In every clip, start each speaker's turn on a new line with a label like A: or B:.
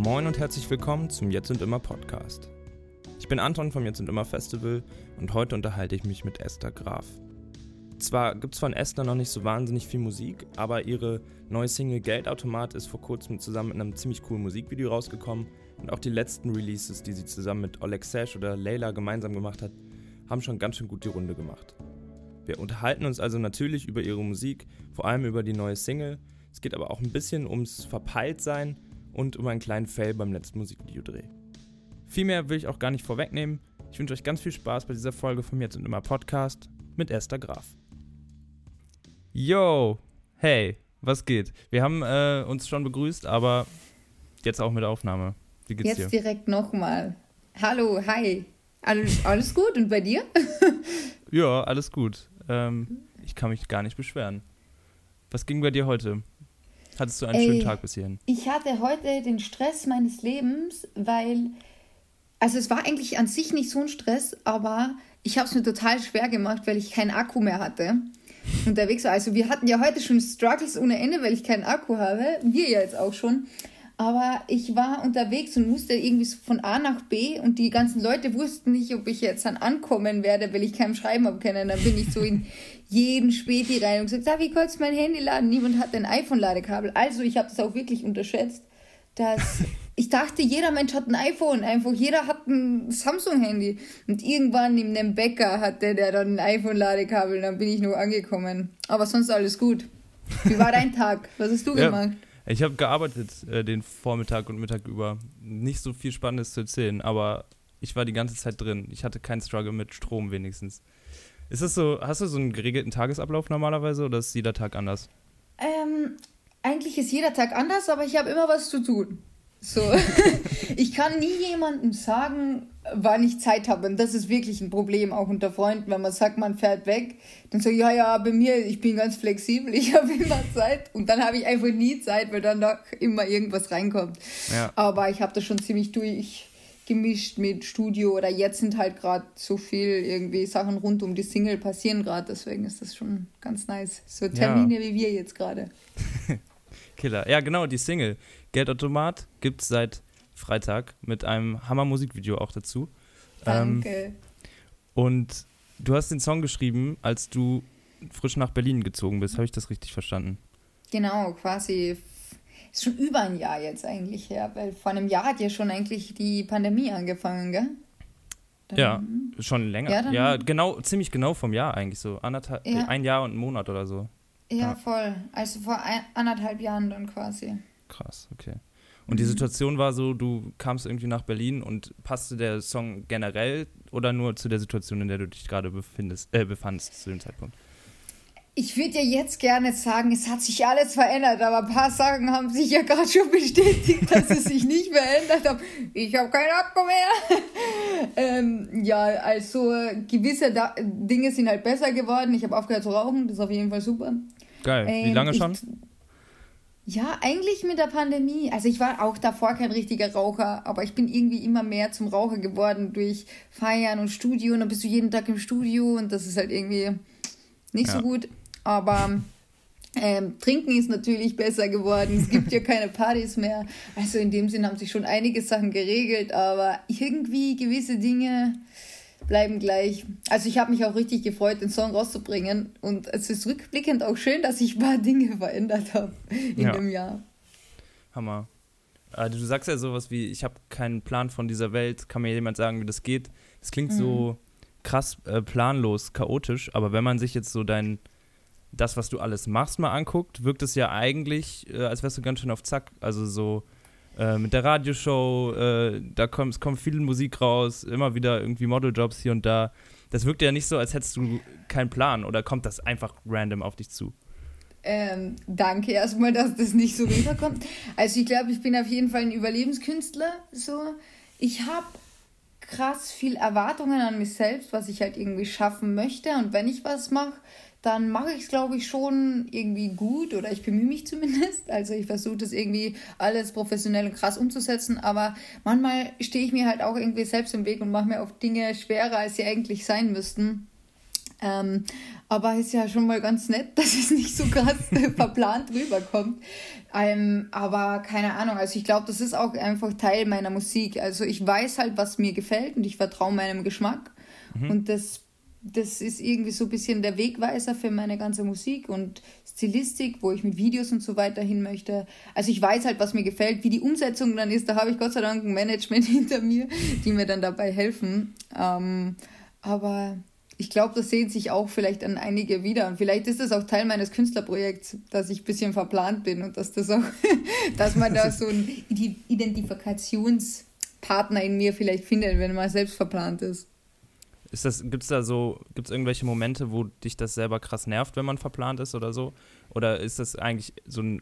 A: Moin und herzlich willkommen zum Jetzt und Immer Podcast. Ich bin Anton vom Jetzt und Immer Festival und heute unterhalte ich mich mit Esther Graf. Zwar gibt es von Esther noch nicht so wahnsinnig viel Musik, aber ihre neue Single Geldautomat ist vor kurzem zusammen mit einem ziemlich coolen Musikvideo rausgekommen und auch die letzten Releases, die sie zusammen mit Oleg Sash oder Layla gemeinsam gemacht hat, haben schon ganz schön gut die Runde gemacht. Wir unterhalten uns also natürlich über ihre Musik, vor allem über die neue Single. Es geht aber auch ein bisschen ums Verpeiltsein und um einen kleinen Fail beim letzten Musikvideodreh. Viel mehr will ich auch gar nicht vorwegnehmen. Ich wünsche euch ganz viel Spaß bei dieser Folge vom Jetzt und Immer Podcast mit Esther Graf. Yo, hey, was geht? Wir haben äh, uns schon begrüßt, aber jetzt auch mit Aufnahme.
B: Wie geht's jetzt dir? Jetzt direkt nochmal. Hallo, hi. Alles, alles gut und bei dir?
A: ja, alles gut. Ähm, ich kann mich gar nicht beschweren. Was ging bei dir heute? Hattest du einen Ey, schönen Tag bis hierhin?
B: Ich hatte heute den Stress meines Lebens, weil, also es war eigentlich an sich nicht so ein Stress, aber ich habe es mir total schwer gemacht, weil ich keinen Akku mehr hatte. Unterwegs war. Also wir hatten ja heute schon Struggles ohne Ende, weil ich keinen Akku habe. Wir ja jetzt auch schon. Aber ich war unterwegs und musste irgendwie von A nach B und die ganzen Leute wussten nicht, ob ich jetzt dann ankommen werde, weil ich keinem Schreiben habe können. Dann bin ich so in jeden Späti rein und gesagt, darf ich kurz mein Handy laden? Niemand hat ein iPhone-Ladekabel. Also ich habe das auch wirklich unterschätzt, dass ich dachte, jeder Mensch hat ein iPhone, einfach jeder hat ein Samsung-Handy. Und irgendwann in einem Bäcker hatte der dann ein iPhone-Ladekabel, dann bin ich nur angekommen. Aber sonst alles gut. Wie war dein Tag? Was hast du ja. gemacht?
A: Ich habe gearbeitet äh, den Vormittag und Mittag über. Nicht so viel Spannendes zu erzählen, aber ich war die ganze Zeit drin. Ich hatte keinen Struggle mit Strom wenigstens. Ist das so, hast du so einen geregelten Tagesablauf normalerweise oder ist jeder Tag anders?
B: Ähm, eigentlich ist jeder Tag anders, aber ich habe immer was zu tun. So, ich kann nie jemandem sagen, wann ich Zeit habe. Und das ist wirklich ein Problem, auch unter Freunden, wenn man sagt, man fährt weg. Dann so, ja, ja, bei mir, ich bin ganz flexibel, ich habe immer Zeit. Und dann habe ich einfach nie Zeit, weil dann da immer irgendwas reinkommt. Ja. Aber ich habe das schon ziemlich durchgemischt mit Studio oder jetzt sind halt gerade so viel irgendwie Sachen rund um die Single passieren gerade. Deswegen ist das schon ganz nice. So Termine ja. wie wir jetzt gerade.
A: Killer. Ja, genau, die Single. Geldautomat gibt es seit Freitag mit einem Hammer-Musikvideo auch dazu.
B: Danke. Ähm,
A: und du hast den Song geschrieben, als du frisch nach Berlin gezogen bist. Habe ich das richtig verstanden?
B: Genau, quasi. Ist schon über ein Jahr jetzt eigentlich her, weil vor einem Jahr hat ja schon eigentlich die Pandemie angefangen, gell?
A: Dann, ja, schon länger. Ja, ja, genau, ziemlich genau vom Jahr eigentlich so. Anderthalb, ja. Ein Jahr und einen Monat oder so.
B: Ja, voll. Also vor ein, anderthalb Jahren dann quasi.
A: Krass, okay. Und die mhm. Situation war so, du kamst irgendwie nach Berlin und passte der Song generell oder nur zu der Situation, in der du dich gerade befindest, äh, befandest zu dem Zeitpunkt?
B: Ich würde ja jetzt gerne sagen, es hat sich alles verändert, aber ein paar Sachen haben sich ja gerade schon bestätigt, dass es sich nicht verändert hat. Ich habe keinen Akku mehr. ähm, ja, also gewisse da Dinge sind halt besser geworden. Ich habe aufgehört zu rauchen, das ist auf jeden Fall super.
A: Geil. Wie ähm, lange schon? Ich,
B: ja, eigentlich mit der Pandemie. Also ich war auch davor kein richtiger Raucher, aber ich bin irgendwie immer mehr zum Raucher geworden durch Feiern und Studio. Und dann bist du jeden Tag im Studio und das ist halt irgendwie nicht ja. so gut. Aber ähm, Trinken ist natürlich besser geworden. Es gibt ja keine Partys mehr. Also in dem Sinn haben sich schon einige Sachen geregelt, aber irgendwie gewisse Dinge bleiben gleich. Also ich habe mich auch richtig gefreut, den Song rauszubringen. Und es ist rückblickend auch schön, dass ich ein paar Dinge verändert habe in ja. dem Jahr.
A: Hammer. Also du sagst ja sowas wie, ich habe keinen Plan von dieser Welt, kann mir jemand sagen, wie das geht. Das klingt mhm. so krass äh, planlos, chaotisch, aber wenn man sich jetzt so dein, das, was du alles machst, mal anguckt, wirkt es ja eigentlich, äh, als wärst du ganz schön auf Zack. Also so äh, mit der Radioshow, äh, da kommt, kommt viel Musik raus, immer wieder irgendwie Modeljobs hier und da. Das wirkt ja nicht so, als hättest du keinen Plan oder kommt das einfach random auf dich zu?
B: Ähm, danke erstmal, dass das nicht so rüberkommt. Also ich glaube, ich bin auf jeden Fall ein Überlebenskünstler. So, ich habe krass viel Erwartungen an mich selbst, was ich halt irgendwie schaffen möchte. Und wenn ich was mache, dann mache ich es, glaube ich, schon irgendwie gut oder ich bemühe mich zumindest. Also ich versuche das irgendwie alles professionell und krass umzusetzen, aber manchmal stehe ich mir halt auch irgendwie selbst im Weg und mache mir auf Dinge schwerer, als sie eigentlich sein müssten. Ähm, aber ist ja schon mal ganz nett, dass es nicht so krass verplant rüberkommt. Ähm, aber keine Ahnung, also ich glaube, das ist auch einfach Teil meiner Musik. Also ich weiß halt, was mir gefällt und ich vertraue meinem Geschmack. Mhm. Und das, das ist irgendwie so ein bisschen der Wegweiser für meine ganze Musik und Stilistik, wo ich mit Videos und so weiter hin möchte. Also ich weiß halt, was mir gefällt. Wie die Umsetzung dann ist, da habe ich Gott sei Dank ein Management hinter mir, die mir dann dabei helfen. Ähm, aber ich glaube, das sehen sich auch vielleicht an einige wieder. Und vielleicht ist das auch Teil meines Künstlerprojekts, dass ich ein bisschen verplant bin und dass das auch, dass man da so einen Identifikationspartner in mir vielleicht findet, wenn man selbst verplant ist.
A: Ist das, gibt's da so, gibt's irgendwelche Momente, wo dich das selber krass nervt, wenn man verplant ist oder so? Oder ist das eigentlich so ein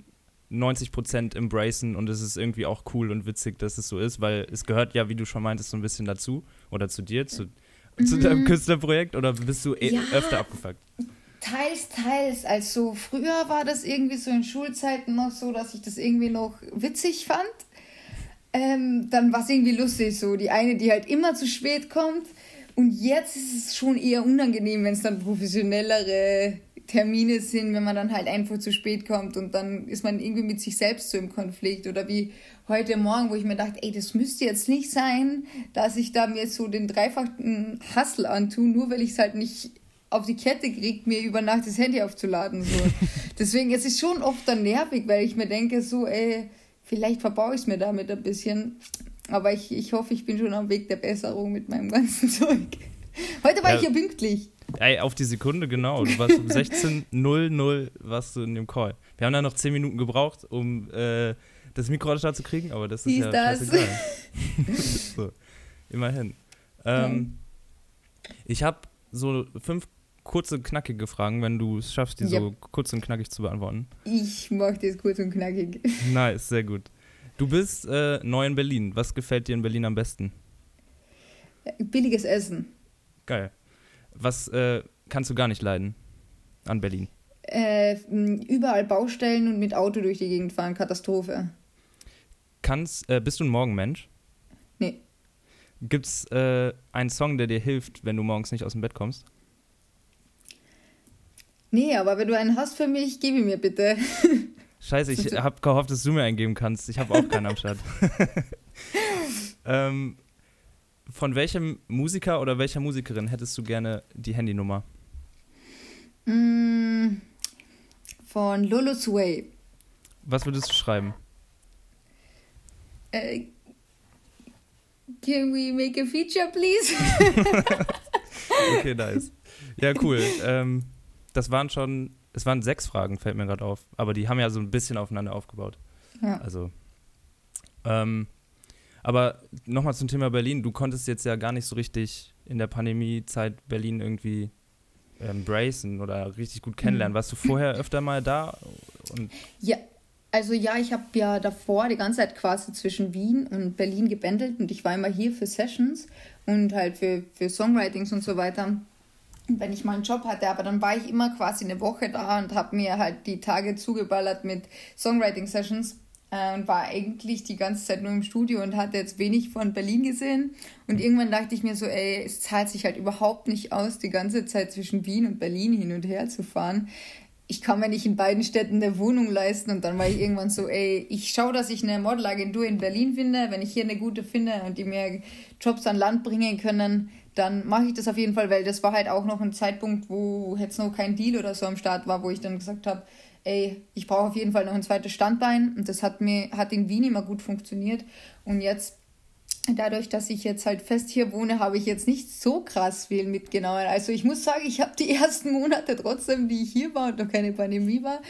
A: 90% embracen und es ist irgendwie auch cool und witzig, dass es so ist, weil es gehört ja, wie du schon meintest, so ein bisschen dazu oder zu dir, zu, zu deinem mhm. Künstlerprojekt oder bist du eh ja, öfter abgefuckt?
B: Teils, teils. Also früher war das irgendwie so in Schulzeiten noch so, dass ich das irgendwie noch witzig fand. Ähm, dann war es irgendwie lustig, so die eine, die halt immer zu spät kommt. Und jetzt ist es schon eher unangenehm, wenn es dann professionellere Termine sind, wenn man dann halt einfach zu spät kommt und dann ist man irgendwie mit sich selbst so im Konflikt. Oder wie heute Morgen, wo ich mir dachte, ey, das müsste jetzt nicht sein, dass ich da mir so den dreifachen Hassel antue, nur weil ich es halt nicht auf die Kette kriege, mir über Nacht das Handy aufzuladen. So. Deswegen, es ist schon oft dann nervig, weil ich mir denke, so, ey, vielleicht verbaue ich es mir damit ein bisschen. Aber ich, ich hoffe, ich bin schon am Weg der Besserung mit meinem ganzen Zeug. Heute war ja, ich ja pünktlich.
A: Ey, auf die Sekunde, genau. Du warst um 16.00 warst du in dem Call. Wir haben da noch 10 Minuten gebraucht, um äh, das Mikro an zu kriegen, aber das ist Wie ja das? so, immerhin. Ähm, ich habe so fünf kurze, knackige Fragen, wenn du es schaffst, die yep. so kurz und knackig zu beantworten.
B: Ich mache das kurz und knackig.
A: Nice, sehr gut. Du bist äh, neu in Berlin. Was gefällt dir in Berlin am besten?
B: Billiges Essen.
A: Geil. Was äh, kannst du gar nicht leiden an Berlin?
B: Äh, überall Baustellen und mit Auto durch die Gegend fahren. Katastrophe.
A: Kannst, äh, bist du ein Morgenmensch?
B: Nee.
A: Gibt's äh, einen Song, der dir hilft, wenn du morgens nicht aus dem Bett kommst?
B: Nee, aber wenn du einen hast für mich, gib ihn mir bitte.
A: Scheiße, ich habe gehofft, dass du mir eingeben kannst. Ich habe auch keinen am Start. ähm, von welchem Musiker oder welcher Musikerin hättest du gerne die Handynummer?
B: Mm, von Lolo Sway.
A: Was würdest du schreiben?
B: Uh, can we make a feature, please?
A: okay, nice. Ja, cool. Ähm, das waren schon es waren sechs Fragen, fällt mir gerade auf. Aber die haben ja so ein bisschen aufeinander aufgebaut. Ja. Also. Ähm, aber nochmal zum Thema Berlin. Du konntest jetzt ja gar nicht so richtig in der Pandemiezeit Berlin irgendwie embracen oder richtig gut kennenlernen. Mhm. Warst du vorher öfter mal da?
B: Ja, also ja, ich habe ja davor die ganze Zeit quasi zwischen Wien und Berlin gebändelt und ich war immer hier für Sessions und halt für, für Songwritings und so weiter wenn ich mal einen Job hatte, aber dann war ich immer quasi eine Woche da und habe mir halt die Tage zugeballert mit Songwriting-Sessions äh, und war eigentlich die ganze Zeit nur im Studio und hatte jetzt wenig von Berlin gesehen. Und irgendwann dachte ich mir so, ey, es zahlt sich halt überhaupt nicht aus, die ganze Zeit zwischen Wien und Berlin hin und her zu fahren. Ich kann mir nicht in beiden Städten eine Wohnung leisten und dann war ich irgendwann so, ey, ich schaue, dass ich eine Modelagentur in Berlin finde. Wenn ich hier eine gute finde und die mir Jobs an Land bringen können, dann mache ich das auf jeden Fall, weil das war halt auch noch ein Zeitpunkt, wo jetzt noch kein Deal oder so am Start war, wo ich dann gesagt habe, ey, ich brauche auf jeden Fall noch ein zweites Standbein und das hat mir hat in Wien immer gut funktioniert und jetzt dadurch, dass ich jetzt halt fest hier wohne, habe ich jetzt nicht so krass viel mitgenommen. Also ich muss sagen, ich habe die ersten Monate trotzdem, die ich hier war und noch keine Pandemie war,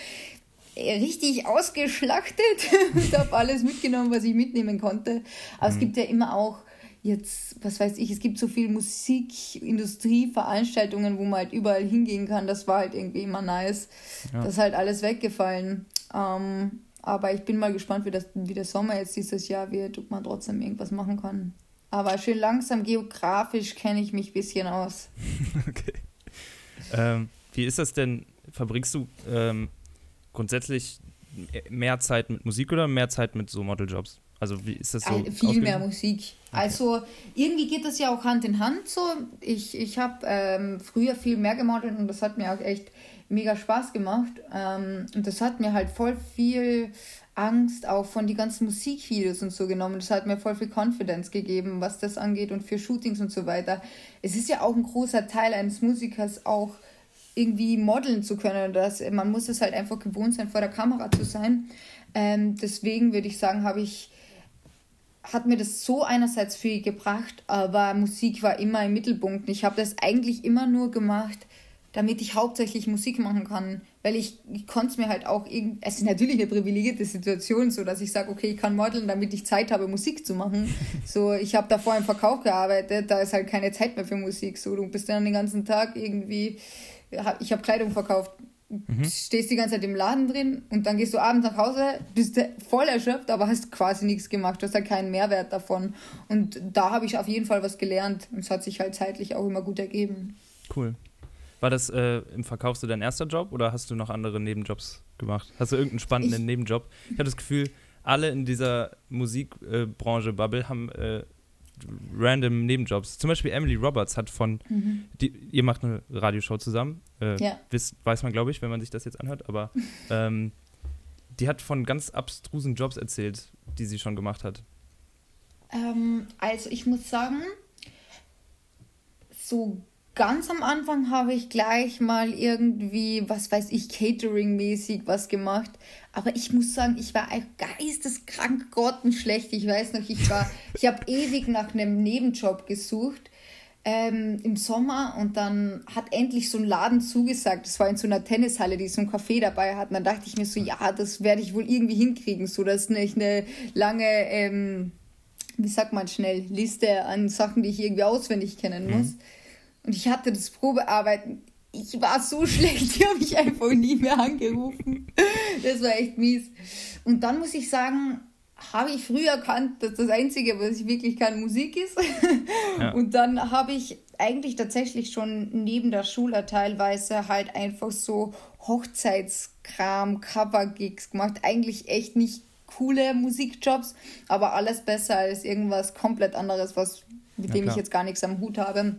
B: richtig ausgeschlachtet und habe alles mitgenommen, was ich mitnehmen konnte. Aber mhm. es gibt ja immer auch jetzt, was weiß ich, es gibt so viele Musikindustrie, Veranstaltungen, wo man halt überall hingehen kann. Das war halt irgendwie immer nice. Ja. Das ist halt alles weggefallen. Ähm, aber ich bin mal gespannt, wie, das, wie der Sommer jetzt dieses Jahr wird, ob man trotzdem irgendwas machen kann. Aber schön langsam geografisch kenne ich mich ein bisschen aus.
A: okay. Ähm, wie ist das denn? Verbringst du ähm, grundsätzlich mehr Zeit mit Musik oder mehr Zeit mit so Modeljobs? Also wie ist das so?
B: Viel mehr Musik. Okay. Also irgendwie geht das ja auch Hand in Hand so. Ich, ich habe ähm, früher viel mehr gemodelt und das hat mir auch echt mega Spaß gemacht. Ähm, und das hat mir halt voll viel Angst auch von die ganzen Musikvideos und so genommen. Das hat mir voll viel Confidence gegeben, was das angeht und für Shootings und so weiter. Es ist ja auch ein großer Teil eines Musikers auch irgendwie modeln zu können. Das, man muss es halt einfach gewohnt sein, vor der Kamera zu sein. Ähm, deswegen würde ich sagen, habe ich hat mir das so einerseits viel gebracht, aber Musik war immer im Mittelpunkt. Ich habe das eigentlich immer nur gemacht, damit ich hauptsächlich Musik machen kann, weil ich, ich konnte es mir halt auch irgendwie, es ist natürlich eine privilegierte Situation, so dass ich sage, okay, ich kann modeln, damit ich Zeit habe, Musik zu machen. So, ich habe davor im Verkauf gearbeitet, da ist halt keine Zeit mehr für Musik. So, du bist dann den ganzen Tag irgendwie, ich habe Kleidung verkauft, Mhm. Stehst die ganze Zeit im Laden drin und dann gehst du abends nach Hause, bist voll erschöpft, aber hast quasi nichts gemacht. Du hast halt keinen Mehrwert davon. Und da habe ich auf jeden Fall was gelernt. Und es hat sich halt zeitlich auch immer gut ergeben.
A: Cool. War das äh, im Verkauf so dein erster Job oder hast du noch andere Nebenjobs gemacht? Hast du irgendeinen spannenden ich, Nebenjob? Ich habe das Gefühl, alle in dieser Musikbranche äh, Bubble haben äh, random Nebenjobs. Zum Beispiel Emily Roberts hat von, mhm. die, ihr macht eine Radioshow zusammen, äh, ja. wisst, weiß man glaube ich, wenn man sich das jetzt anhört, aber ähm, die hat von ganz abstrusen Jobs erzählt, die sie schon gemacht hat.
B: Ähm, also ich muss sagen, so ganz am Anfang habe ich gleich mal irgendwie, was weiß ich, Catering-mäßig was gemacht. Aber ich muss sagen, ich war geisteskrank grottenschlecht. Ich weiß noch, ich war, ich habe ewig nach einem Nebenjob gesucht. Ähm, im Sommer und dann hat endlich so ein Laden zugesagt. Das war in so einer Tennishalle, die so ein Café dabei hatten. Dann dachte ich mir so, ja, das werde ich wohl irgendwie hinkriegen. So, das ist nicht eine lange, ähm, wie sagt man schnell, Liste an Sachen, die ich irgendwie auswendig kennen muss. Mhm. Und ich hatte das Probearbeiten. Ich war so schlecht, die habe ich einfach nie mehr angerufen. Das war echt mies. Und dann muss ich sagen, habe ich früh erkannt, dass das Einzige, was ich wirklich kann, Musik ist. Ja. Und dann habe ich eigentlich tatsächlich schon neben der Schule teilweise halt einfach so Hochzeitskram, Cover-Gigs gemacht. Eigentlich echt nicht coole Musikjobs, aber alles besser als irgendwas komplett anderes, was, mit ja, dem klar. ich jetzt gar nichts am Hut habe.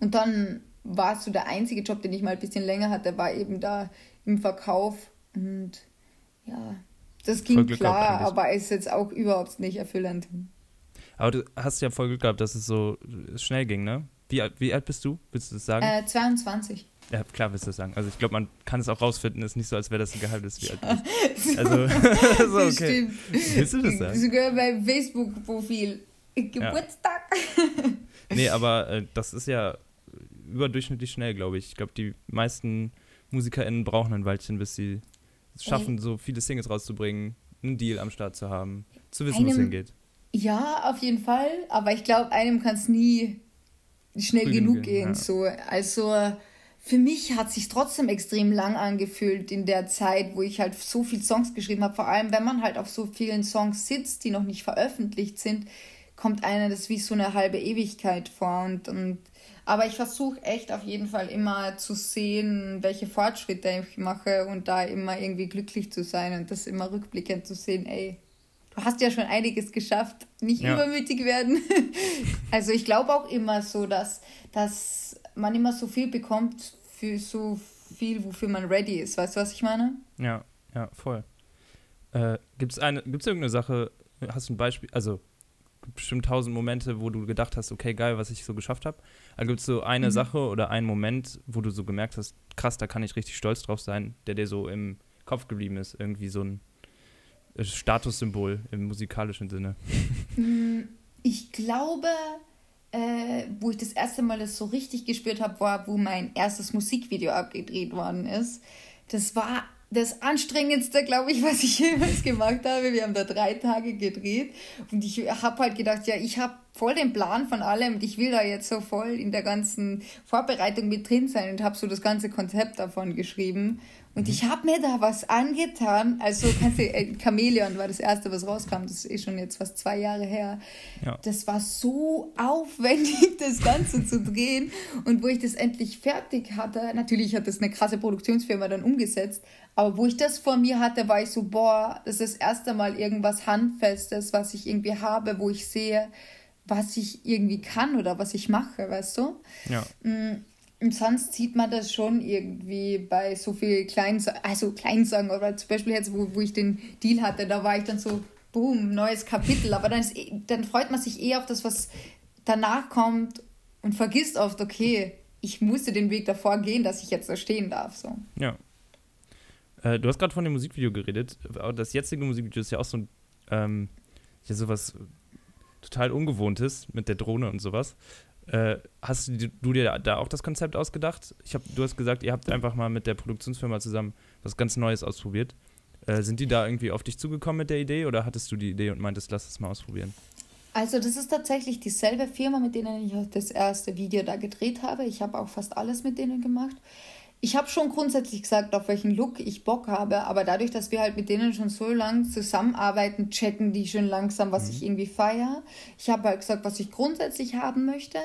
B: Und dann war so der einzige Job, den ich mal ein bisschen länger hatte, war eben da im Verkauf. Und ja, das ging klar, aber ist jetzt auch überhaupt nicht erfüllend.
A: Aber du hast ja voll Glück gehabt, dass es so schnell ging, ne? Wie, wie alt bist du? Willst du das sagen?
B: Äh, 22.
A: Ja, klar willst du das sagen. Also ich glaube, man kann es auch rausfinden. Es ist nicht so, als wäre das ein Geheimnis, wie alt du bist. Also, so, okay. Stimmt.
B: Willst du das sagen? Sogar beim Facebook-Profil. Geburtstag.
A: Ja. nee, aber äh, das ist ja überdurchschnittlich schnell, glaube ich. Ich glaube, die meisten MusikerInnen brauchen ein Weilchen, bis sie es schaffen, so viele Singles rauszubringen, einen Deal am Start zu haben, zu wissen, wo es hingeht.
B: Ja, auf jeden Fall. Aber ich glaube, einem kann es nie schnell Früh genug gehen. ja. so. Also für mich hat es sich trotzdem extrem lang angefühlt in der Zeit, wo ich halt so viele Songs geschrieben habe. Vor allem, wenn man halt auf so vielen Songs sitzt, die noch nicht veröffentlicht sind, kommt einem das wie so eine halbe Ewigkeit vor. Und, und aber ich versuche echt auf jeden Fall immer zu sehen, welche Fortschritte ich mache und da immer irgendwie glücklich zu sein und das immer rückblickend zu sehen, ey, du hast ja schon einiges geschafft, nicht ja. übermütig werden. also ich glaube auch immer so, dass, dass man immer so viel bekommt für so viel, wofür man ready ist. Weißt du, was ich meine?
A: Ja, ja, voll. Äh, Gibt es irgendeine Sache, hast du ein Beispiel, also bestimmt tausend Momente, wo du gedacht hast, okay, geil, was ich so geschafft habe. Also gibt es so eine mhm. Sache oder einen Moment, wo du so gemerkt hast, krass, da kann ich richtig stolz drauf sein, der dir so im Kopf geblieben ist, irgendwie so ein äh, Statussymbol im musikalischen Sinne.
B: Mm, ich glaube, äh, wo ich das erste Mal das so richtig gespürt habe, war, wo mein erstes Musikvideo abgedreht worden ist. Das war das anstrengendste, glaube ich, was ich jemals gemacht habe. Wir haben da drei Tage gedreht und ich habe halt gedacht, ja, ich habe voll den Plan von allem und ich will da jetzt so voll in der ganzen Vorbereitung mit drin sein und habe so das ganze Konzept davon geschrieben. Und mhm. ich habe mir da was angetan. Also, kannst du, äh, Chamäleon war das erste, was rauskam. Das ist schon jetzt fast zwei Jahre her. Ja. Das war so aufwendig, das Ganze zu drehen. Und wo ich das endlich fertig hatte, natürlich hat das eine krasse Produktionsfirma dann umgesetzt, aber wo ich das vor mir hatte, war ich so, boah, das ist das erste Mal irgendwas Handfestes, was ich irgendwie habe, wo ich sehe, was ich irgendwie kann oder was ich mache, weißt du? Ja. Mm, und sonst sieht man das schon irgendwie bei so viel kleinen, also Kleinsagen oder zum Beispiel jetzt, wo, wo ich den Deal hatte, da war ich dann so, boom, neues Kapitel. Aber dann, ist, eh, dann freut man sich eher auf das, was danach kommt und vergisst oft, okay, ich musste den Weg davor gehen, dass ich jetzt da stehen darf. So.
A: Ja. Äh, du hast gerade von dem Musikvideo geredet. Das jetzige Musikvideo ist ja auch so ein, ähm, ja, sowas total Ungewohntes mit der Drohne und sowas. Äh, hast du, du, dir da auch das Konzept ausgedacht? Ich hab, du hast gesagt, ihr habt einfach mal mit der Produktionsfirma zusammen was ganz Neues ausprobiert. Äh, sind die da irgendwie auf dich zugekommen mit der Idee oder hattest du die Idee und meintest, lass es mal ausprobieren?
B: Also das ist tatsächlich dieselbe Firma, mit denen ich das erste Video da gedreht habe. Ich habe auch fast alles mit denen gemacht ich habe schon grundsätzlich gesagt, auf welchen Look ich Bock habe, aber dadurch, dass wir halt mit denen schon so lange zusammenarbeiten, checken die schon langsam, was mhm. ich irgendwie feiere. Ich habe halt gesagt, was ich grundsätzlich haben möchte.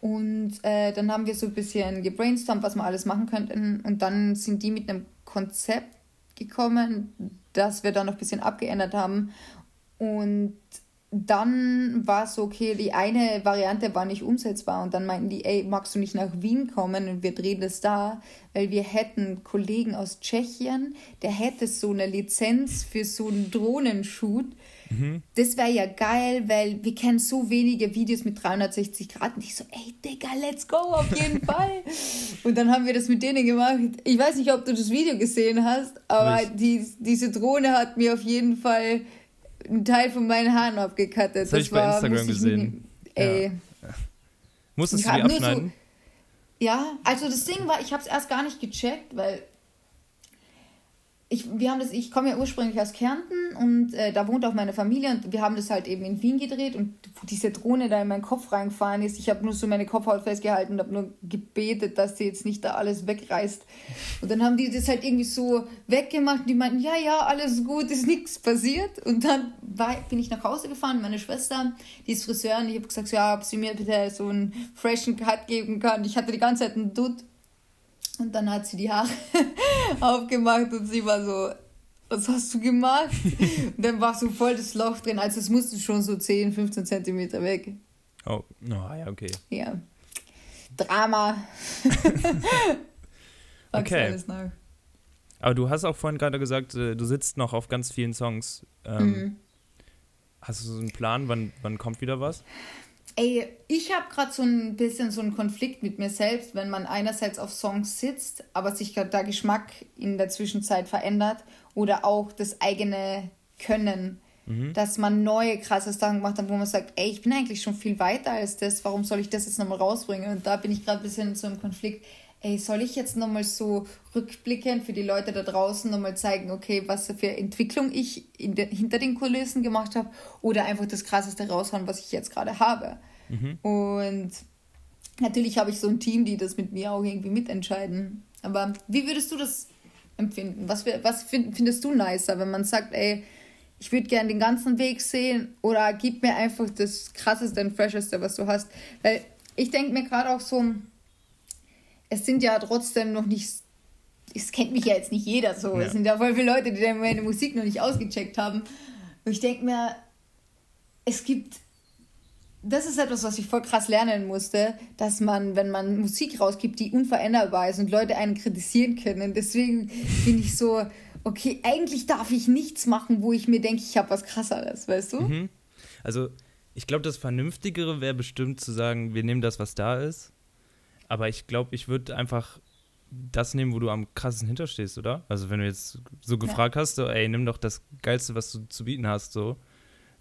B: Und äh, dann haben wir so ein bisschen gebrainstormt, was wir alles machen könnten. Und dann sind die mit einem Konzept gekommen, das wir dann noch ein bisschen abgeändert haben. Und dann war es so, okay, die eine Variante war nicht umsetzbar und dann meinten die, ey, magst du nicht nach Wien kommen und wir drehen das da, weil wir hätten Kollegen aus Tschechien, der hätte so eine Lizenz für so einen Drohnenshoot. Mhm. Das wäre ja geil, weil wir kennen so wenige Videos mit 360 Grad und ich so, ey, Digga, let's go, auf jeden Fall. und dann haben wir das mit denen gemacht. Ich weiß nicht, ob du das Video gesehen hast, aber die, diese Drohne hat mir auf jeden Fall einen Teil von meinen Haaren abgekattet. Das, das habe ich bei Instagram gesehen. ey. Ja. Musstest du die abschneiden? So, ja, also das Ding war, ich habe es erst gar nicht gecheckt, weil ich, wir haben das, ich komme ja ursprünglich aus Kärnten und äh, da wohnt auch meine Familie und wir haben das halt eben in Wien gedreht und diese Drohne da in meinen Kopf reingefahren ist, ich habe nur so meine Kopfhaut festgehalten und habe nur gebetet, dass sie jetzt nicht da alles wegreißt. Und dann haben die das halt irgendwie so weggemacht und die meinten, ja, ja, alles gut, ist nichts passiert. Und dann war, bin ich nach Hause gefahren, meine Schwester, die ist Friseurin, ich habe gesagt, ja, ob sie mir bitte so einen freshen Cut geben kann. Ich hatte die ganze Zeit einen Dutt und dann hat sie die Haare aufgemacht und sie war so, was hast du gemacht? und dann war so voll das Loch drin, also es musste schon so 10, 15 Zentimeter weg.
A: Oh, oh ja, okay.
B: Ja. Drama.
A: okay. Aber du hast auch vorhin gerade gesagt, äh, du sitzt noch auf ganz vielen Songs. Ähm, mhm. Hast du so einen Plan, wann, wann kommt wieder was?
B: Ey, ich habe gerade so ein bisschen so einen Konflikt mit mir selbst, wenn man einerseits auf Songs sitzt, aber sich der Geschmack in der Zwischenzeit verändert oder auch das eigene Können, mhm. dass man neue krasse Sachen gemacht hat, wo man sagt, ey, ich bin eigentlich schon viel weiter als das, warum soll ich das jetzt nochmal rausbringen? Und da bin ich gerade ein bisschen in so einem Konflikt ey, soll ich jetzt nochmal so rückblickend für die Leute da draußen nochmal zeigen, okay, was für Entwicklung ich de, hinter den Kulissen gemacht habe oder einfach das Krasseste raushauen, was ich jetzt gerade habe. Mhm. Und natürlich habe ich so ein Team, die das mit mir auch irgendwie mitentscheiden. Aber wie würdest du das empfinden? Was, was findest du nicer, wenn man sagt, ey, ich würde gerne den ganzen Weg sehen oder gib mir einfach das Krasseste und Fresheste, was du hast? Weil ich denke mir gerade auch so, es sind ja trotzdem noch nicht, es kennt mich ja jetzt nicht jeder so. Ja. Es sind ja voll viele Leute, die meine Musik noch nicht ausgecheckt haben. Und ich denke mir, es gibt, das ist etwas, was ich voll krass lernen musste, dass man, wenn man Musik rausgibt, die unveränderbar ist und Leute einen kritisieren können. Deswegen bin ich so, okay, eigentlich darf ich nichts machen, wo ich mir denke, ich habe was krasseres, weißt du? Mhm.
A: Also, ich glaube, das Vernünftigere wäre bestimmt zu sagen, wir nehmen das, was da ist aber ich glaube, ich würde einfach das nehmen, wo du am krassesten hinterstehst, oder? Also wenn du jetzt so gefragt ja. hast, so, ey, nimm doch das Geilste, was du zu bieten hast, so.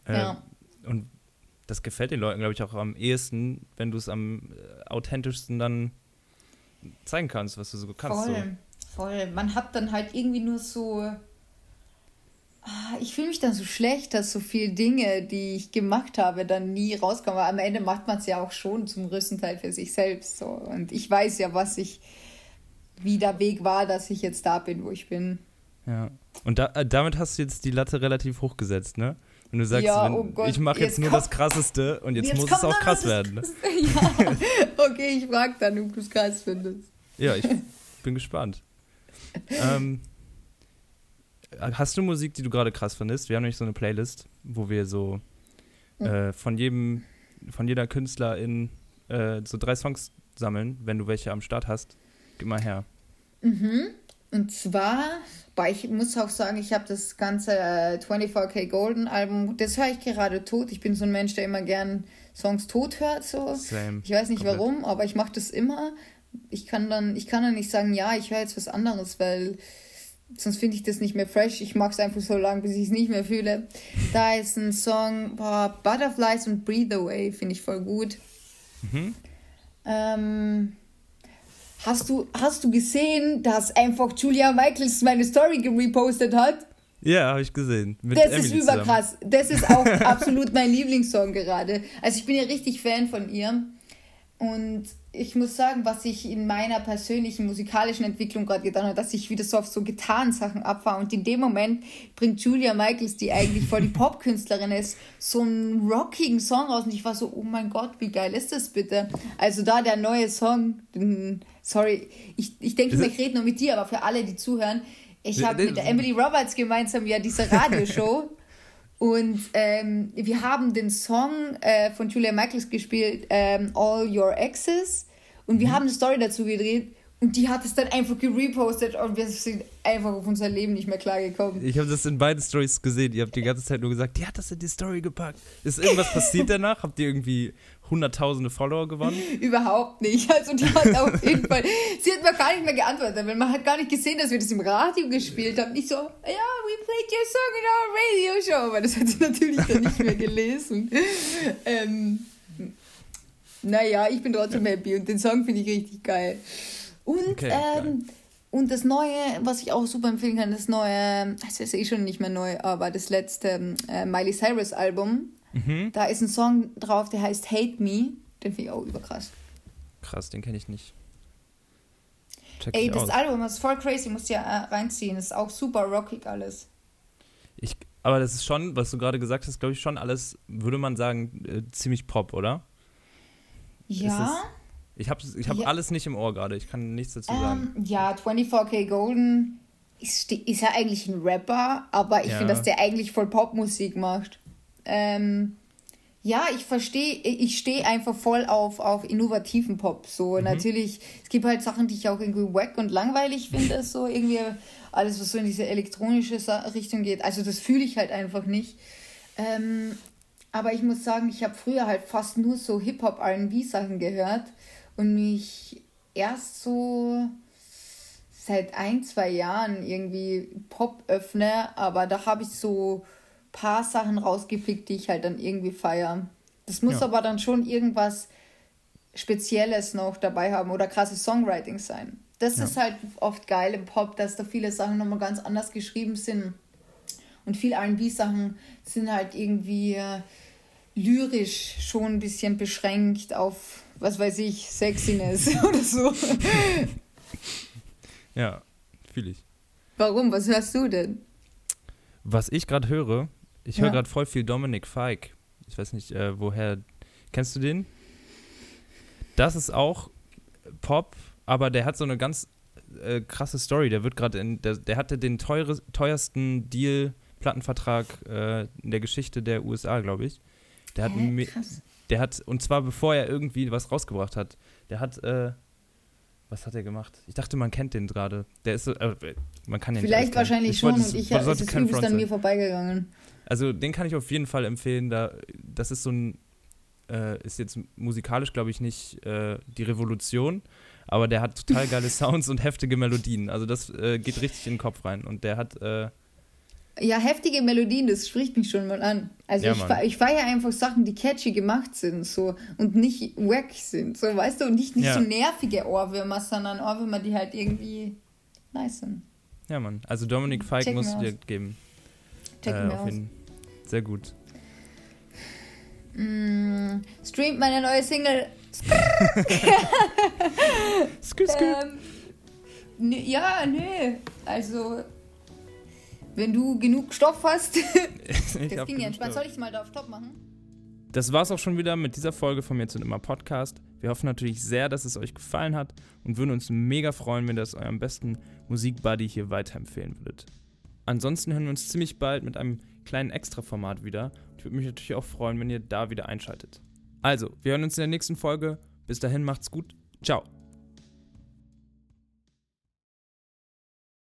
A: Äh, ja. Und das gefällt den Leuten, glaube ich, auch am ehesten, wenn du es am äh, authentischsten dann zeigen kannst, was du so kannst.
B: Voll, so. voll. Man hat dann halt irgendwie nur so ich fühle mich dann so schlecht, dass so viele Dinge, die ich gemacht habe, dann nie rauskommen. Aber am Ende macht man es ja auch schon zum größten Teil für sich selbst. So. Und ich weiß ja, was ich, wie der Weg war, dass ich jetzt da bin, wo ich bin.
A: Ja. Und da, äh, damit hast du jetzt die Latte relativ hoch gesetzt, ne? Wenn du sagst,
B: Ja,
A: wenn,
B: oh Gott,
A: ich mache jetzt,
B: jetzt
A: nur
B: kommt-
A: das Krasseste und jetzt, muss es auch krass werden. Ne?
B: Ja, okay, ich frag dann, ob du es krass findest.
A: Ja, ich bin gespannt. Ähm, hast du Musik, die du gerade krass findest? Wir haben nämlich so eine Playlist, wo wir so äh, von jedem, von jeder Künstlerin äh, so drei Songs sammeln. Wenn du welche am Start hast, gib mal her.
B: Mhm. Und zwar, boah, ich muss auch sagen, ich habe das ganze äh, 24K Golden Album, das höre ich gerade tot. Ich bin so ein Mensch, der immer gern Songs tot hört. So.
A: Same.
B: Ich weiß nicht
A: Komplett.
B: warum, aber ich mache das immer. Ich kann dann, ich kann dann nicht sagen, ja, ich höre jetzt was anderes, weil sonst finde ich das nicht mehr fresh. Ich mache es einfach so lange, bis ich es nicht mehr fühle. Da ist ein Song, boah, Butterflies und Breathe Away, finde ich voll gut.
A: Mhm.
B: Ähm, hast, du, hast du gesehen, dass einfach Julia Michaels meine Story gerepostet hat?
A: Ja, habe ich gesehen. Mit
B: das
A: Emily
B: ist
A: zusammen.
B: überkrass. Das ist auch absolut mein Lieblingssong gerade. Also ich bin ja richtig Fan von ihr. Und ich muss sagen, was ich in meiner persönlichen musikalischen Entwicklung gerade getan habe, dass ich wieder so auf so getan Sachen abfahre. Und in dem Moment bringt Julia Michaels, die eigentlich voll die Popkünstlerin ist, so einen rockigen Song raus. Und ich war so, oh mein Gott, wie geil ist das bitte? Also da der neue Song, sorry, ich, ich denke, ich rede nur mit dir, aber für alle, die zuhören, ich habe mit der Emily Roberts gemeinsam ja diese Radioshow. Und ähm, wir haben den Song äh, von Julia Michaels gespielt, ähm, All Your Exes. Und wir haben eine Story dazu gedreht. Und die hat es dann einfach gerepostet und wir sind einfach auf unser Leben nicht mehr klargekommen.
A: Ich habe das in beiden Stories gesehen. Ihr habt die ganze Zeit nur gesagt, die hat das in die Story gepackt. Ist irgendwas passiert danach? Habt ihr irgendwie hunderttausende Follower gewonnen?
B: Überhaupt nicht. Also die hat auf jeden Fall, sie hat mir gar nicht mehr geantwortet, weil man hat gar nicht gesehen, dass wir das im Radio gespielt haben. Nicht so, ja, we played your song in our radio show, aber das hat sie natürlich dann nicht mehr gelesen. ähm, naja, ich bin trotzdem happy und den Song finde ich richtig geil. Und,
A: Okay,
B: ähm, und das Neue, was ich auch super empfehlen kann, das neue, das ist eh schon nicht mehr neu, aber das letzte äh, Miley Cyrus Album,
A: Mhm.
B: da ist ein Song drauf, der heißt Hate Me. Den finde ich auch überkrass.
A: Krass, den kenne ich nicht. Check
B: Ey, das
A: aus.
B: Album ist voll crazy, musst du ja äh, reinziehen. Das ist auch super rockig alles.
A: Ich, aber das ist schon, was du gerade gesagt hast, glaube ich, schon alles, würde man sagen, äh, ziemlich Pop, oder?
B: Ja,
A: Ich habe ich hab
B: Ja.
A: alles nicht im Ohr gerade. Ich kann nichts dazu sagen.
B: ähm, ja, 24K Golden ist, ist ja eigentlich ein Rapper, aber ich
A: Ja.
B: finde, dass der eigentlich voll Popmusik macht. Ähm, ja, ich verstehe, ich stehe einfach voll auf, auf innovativen Pop. So,
A: Mhm.
B: natürlich, es gibt halt Sachen, die ich auch irgendwie wack und langweilig finde, so irgendwie alles, was so in diese elektronische Richtung geht. Also, das fühle ich halt einfach nicht. Ähm, aber ich muss sagen, ich habe früher halt fast nur so Hip-Hop, RB-Sachen gehört und mich erst so seit ein, zwei Jahren irgendwie Pop öffne, aber da habe ich so paar Sachen rausgepickt, die ich halt dann irgendwie feiere. Das muss
A: Ja.
B: aber dann schon irgendwas Spezielles noch dabei haben oder krasses Songwriting sein. Das
A: Ja.
B: ist halt oft geil im Pop, dass da viele Sachen nochmal ganz anders geschrieben sind. Und viele RB-Sachen sind halt irgendwie äh, lyrisch schon ein bisschen beschränkt auf, was weiß ich, Sexiness oder so.
A: Ja, fühle ich.
B: Warum? Was hörst du denn?
A: Was ich gerade höre, ich höre
B: Ja.
A: gerade voll viel Dominic Fike. Ich weiß nicht, äh, woher. Kennst du den? Das ist auch Pop, aber der hat so eine ganz äh, krasse Story. Der wird gerade in. Der, der hatte den teure, teuersten Deal, Plattenvertrag äh, in der Geschichte der USA, glaube ich. Der hat,
B: Hä?
A: mi-
B: Krass.
A: Der hat, und zwar bevor er irgendwie was rausgebracht hat. Der hat, äh, was hat er gemacht? Ich dachte, man kennt den gerade. Der ist so, äh, man kann ja nicht
B: Vielleicht wahrscheinlich
A: Ich
B: schon
A: wollte-
B: und ich
A: sollte
B: es übelst an mir vorbeigegangen.
A: Also den kann ich auf jeden Fall empfehlen. Da, das ist so ein, äh, ist jetzt musikalisch, glaube ich, nicht äh, die Revolution, aber der hat total geile Sounds und heftige Melodien. Also das äh, geht richtig in den Kopf rein. Und der hat, äh,
B: Ja, heftige Melodien, das spricht mich schon mal an. Also
A: Ja,
B: ich, fe- ich feiere einfach Sachen, die catchy gemacht sind so und nicht wack sind. So, weißt du, und nicht, nicht
A: Ja.
B: so nervige Ohrwürmer, sondern Ohrwürmer, die halt irgendwie nice sind.
A: ja Mann, also Dominic Fike
B: Check
A: musst du dir geben.
B: Check
A: Äh, jeden- Sehr gut.
B: Mm, streamt meine neue Single.
A: Skü, skü.
B: Ähm, ja, nö. Also, wenn du genug Stoff hast. das ging ja entspannt. Soll ich mal da auf Stopp machen?
A: Das war's auch schon wieder mit dieser Folge vom Jetzt und Immer Podcast. Wir hoffen natürlich sehr, dass es euch gefallen hat und würden uns mega freuen, wenn ihr das eurem besten Musikbuddy hier weiterempfehlen würdet. Ansonsten hören wir uns ziemlich bald mit einem kleinen Extra-Format wieder. Ich würde mich natürlich auch freuen, wenn ihr da wieder einschaltet. Also, wir hören uns in der nächsten Folge. Bis dahin macht's gut. Ciao.